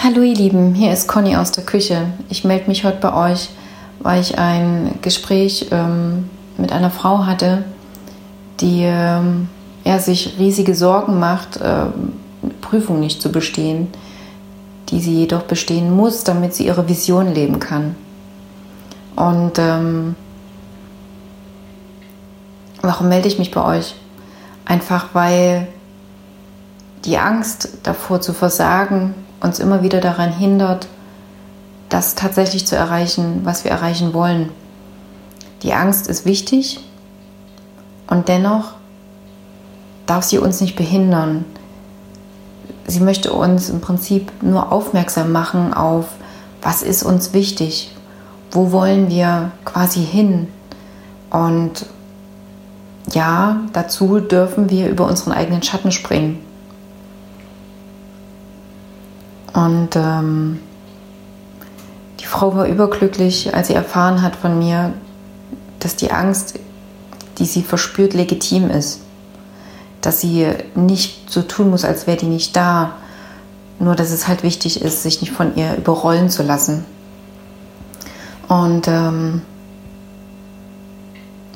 Hallo ihr Lieben, hier ist Conny aus der Küche. Ich melde mich heute bei euch, weil ich ein Gespräch ähm, mit einer Frau hatte, die ähm, ja, sich riesige Sorgen macht, äh, Prüfung nicht zu bestehen, die sie jedoch bestehen muss, damit sie ihre Vision leben kann. Und ähm, warum melde ich mich bei euch? Einfach weil die Angst davor zu versagen uns immer wieder daran hindert, das tatsächlich zu erreichen, was wir erreichen wollen. Die Angst ist wichtig und dennoch darf sie uns nicht behindern. Sie möchte uns im Prinzip nur aufmerksam machen auf, was ist uns wichtig, wo wollen wir quasi hin. Und ja, dazu dürfen wir über unseren eigenen Schatten springen. Und ähm, die Frau war überglücklich, als sie erfahren hat von mir, dass die Angst, die sie verspürt, legitim ist. Dass sie nicht so tun muss, als wäre die nicht da. Nur dass es halt wichtig ist, sich nicht von ihr überrollen zu lassen. Und ähm,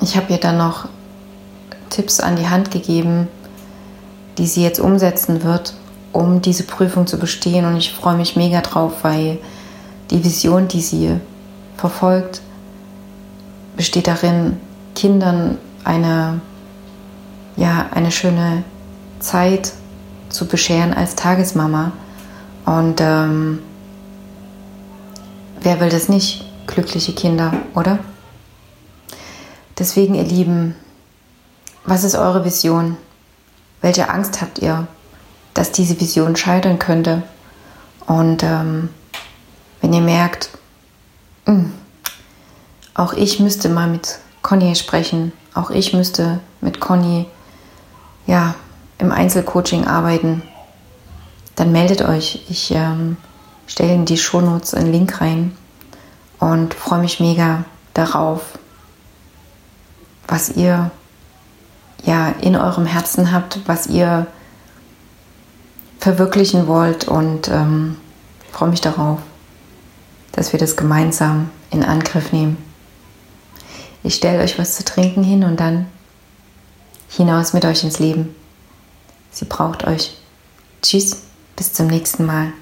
ich habe ihr dann noch Tipps an die Hand gegeben, die sie jetzt umsetzen wird, um diese Prüfung zu bestehen. Und ich freue mich mega drauf, weil die Vision, die sie verfolgt, besteht darin, Kindern eine, ja, eine schöne Zeit zu bescheren als Tagesmama. Und ähm, wer will das nicht? Glückliche Kinder, oder? Deswegen, ihr Lieben, was ist eure Vision? Welche Angst habt ihr? Dass diese Vision scheitern könnte. Und ähm, wenn ihr merkt, mh, hm, auch ich müsste mal mit Conny sprechen, auch ich müsste mit Conny ja, im Einzelcoaching arbeiten, dann meldet euch. Ich ähm, stelle in die Shownotes einen Link rein und freue mich mega darauf, was ihr ja in eurem Herzen habt, was ihr verwirklichen wollt und ähm, freue mich darauf, dass wir das gemeinsam in Angriff nehmen. Ich stelle euch was zu trinken hin und dann hinaus mit euch ins Leben. Sie braucht euch. Tschüss, bis zum nächsten Mal.